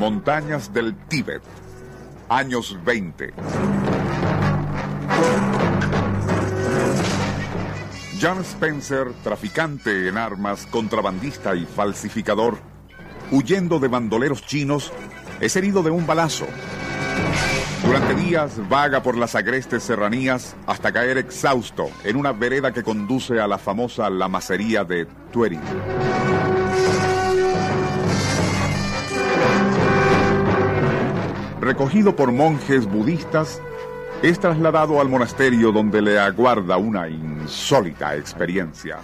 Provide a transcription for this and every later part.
Montañas del Tíbet, años 20. John Spencer, traficante en armas, contrabandista y falsificador, huyendo de bandoleros chinos, es herido de un balazo. Durante días vaga por las agrestes serranías hasta caer exhausto en una vereda que conduce a la famosa lamacería de Tuerin. Recogido por monjes budistas, es trasladado al monasterio donde le aguarda una insólita experiencia.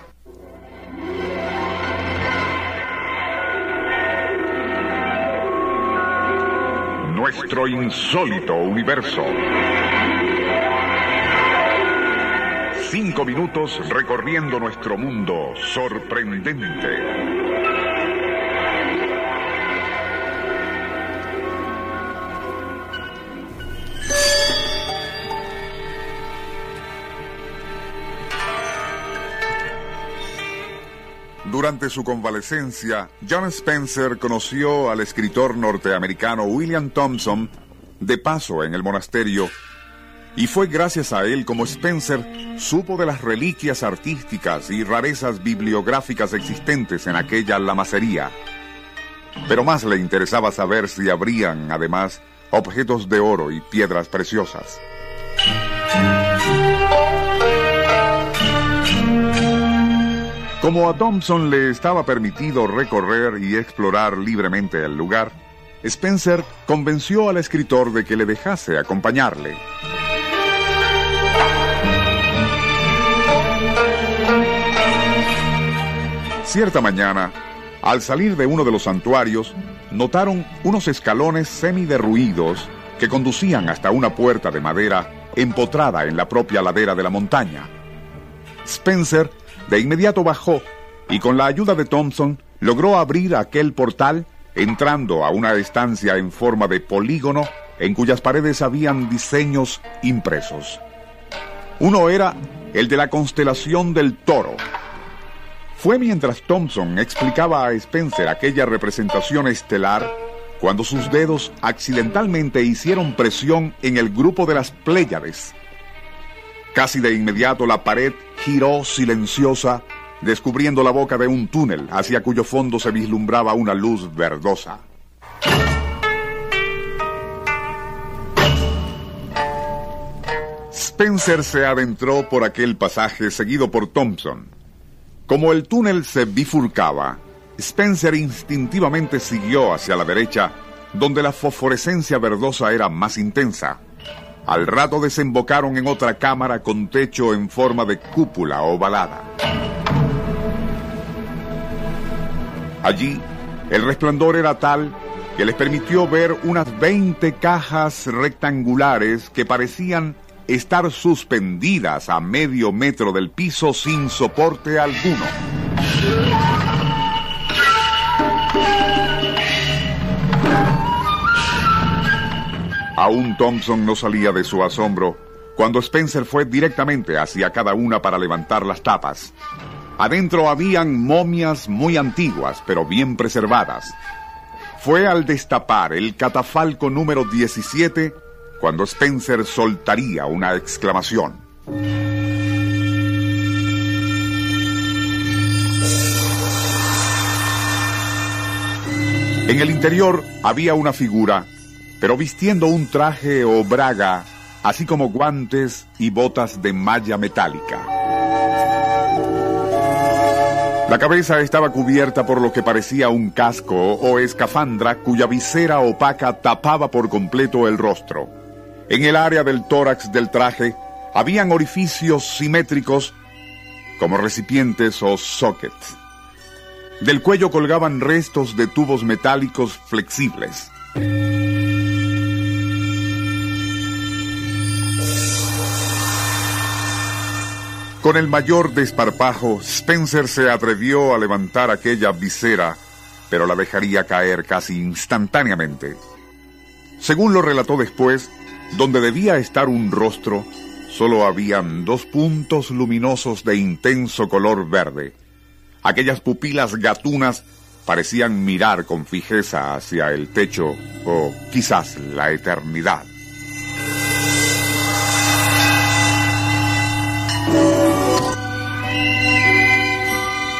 Nuestro insólito universo. Cinco minutos recorriendo nuestro mundo sorprendente. Durante su convalecencia, John Spencer conoció al escritor norteamericano William Thompson de paso en el monasterio y fue gracias a él como Spencer supo de las reliquias artísticas y rarezas bibliográficas existentes en aquella lamacería. Pero más le interesaba saber si habrían, además, objetos de oro y piedras preciosas. Como a Thompson le estaba permitido recorrer y explorar libremente el lugar, Spencer convenció al escritor de que le dejase acompañarle. Cierta mañana, al salir de uno de los santuarios, notaron unos escalones semi-derruidos que conducían hasta una puerta de madera empotrada en la propia ladera de la montaña. Spencer de inmediato bajó y con la ayuda de Thompson logró abrir aquel portal entrando a una estancia en forma de polígono en cuyas paredes habían diseños impresos. Uno era el de la constelación del toro. Fue mientras Thompson explicaba a Spencer aquella representación estelar cuando sus dedos accidentalmente hicieron presión en el grupo de las Pléyades. Casi de inmediato la pared giró silenciosa, descubriendo la boca de un túnel hacia cuyo fondo se vislumbraba una luz verdosa. Spencer se adentró por aquel pasaje seguido por Thompson. Como el túnel se bifurcaba, Spencer instintivamente siguió hacia la derecha, donde la fosforescencia verdosa era más intensa. Al rato desembocaron en otra cámara con techo en forma de cúpula ovalada. Allí, el resplandor era tal que les permitió ver unas 20 cajas rectangulares que parecían estar suspendidas a medio metro del piso sin soporte alguno. Aún Thompson no salía de su asombro cuando Spencer fue directamente hacia cada una para levantar las tapas. Adentro habían momias muy antiguas, pero bien preservadas. Fue al destapar el catafalco número 17 cuando Spencer soltaría una exclamación. En el interior había una figura pero vistiendo un traje o braga, así como guantes y botas de malla metálica. La cabeza estaba cubierta por lo que parecía un casco o escafandra cuya visera opaca tapaba por completo el rostro. En el área del tórax del traje Habían orificios simétricos como recipientes o sockets. Del cuello colgaban restos de tubos metálicos flexibles. Con el mayor desparpajo, Spencer se atrevió a levantar aquella visera, pero la dejaría caer casi instantáneamente. Según lo relató después, donde debía estar un rostro, solo habían dos puntos luminosos de intenso color verde. Aquellas pupilas gatunas parecían mirar con fijeza hacia el techo o quizás la eternidad.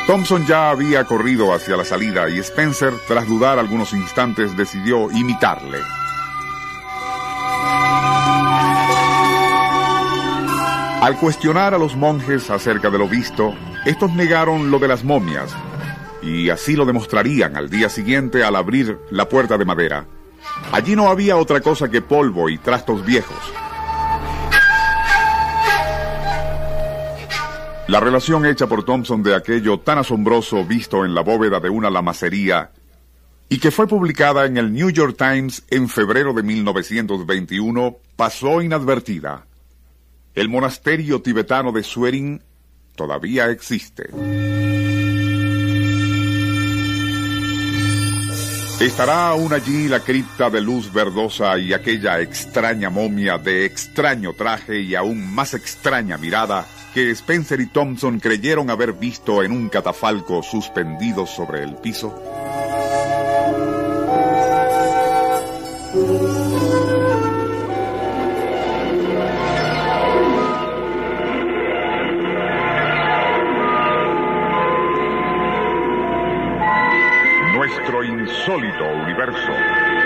Thompson ya había corrido hacia la salida y Spencer, tras dudar algunos instantes, decidió imitarle. Al cuestionar a los monjes acerca de lo visto, estos negaron lo de las momias, y así lo demostrarían al día siguiente al abrir la puerta de madera. Allí no había otra cosa que polvo y trastos viejos. La relación hecha por Thompson de aquello tan asombroso visto en la bóveda de una lamacería y que fue publicada en el New York Times en febrero de 1921 pasó inadvertida. El monasterio tibetano de Suering todavía existe. ¿Estará aún allí la cripta de luz verdosa y aquella extraña momia de extraño traje y aún más extraña mirada que Spencer y Thompson creyeron haber visto en un catafalco suspendido sobre el piso? Nuestro insólito universo.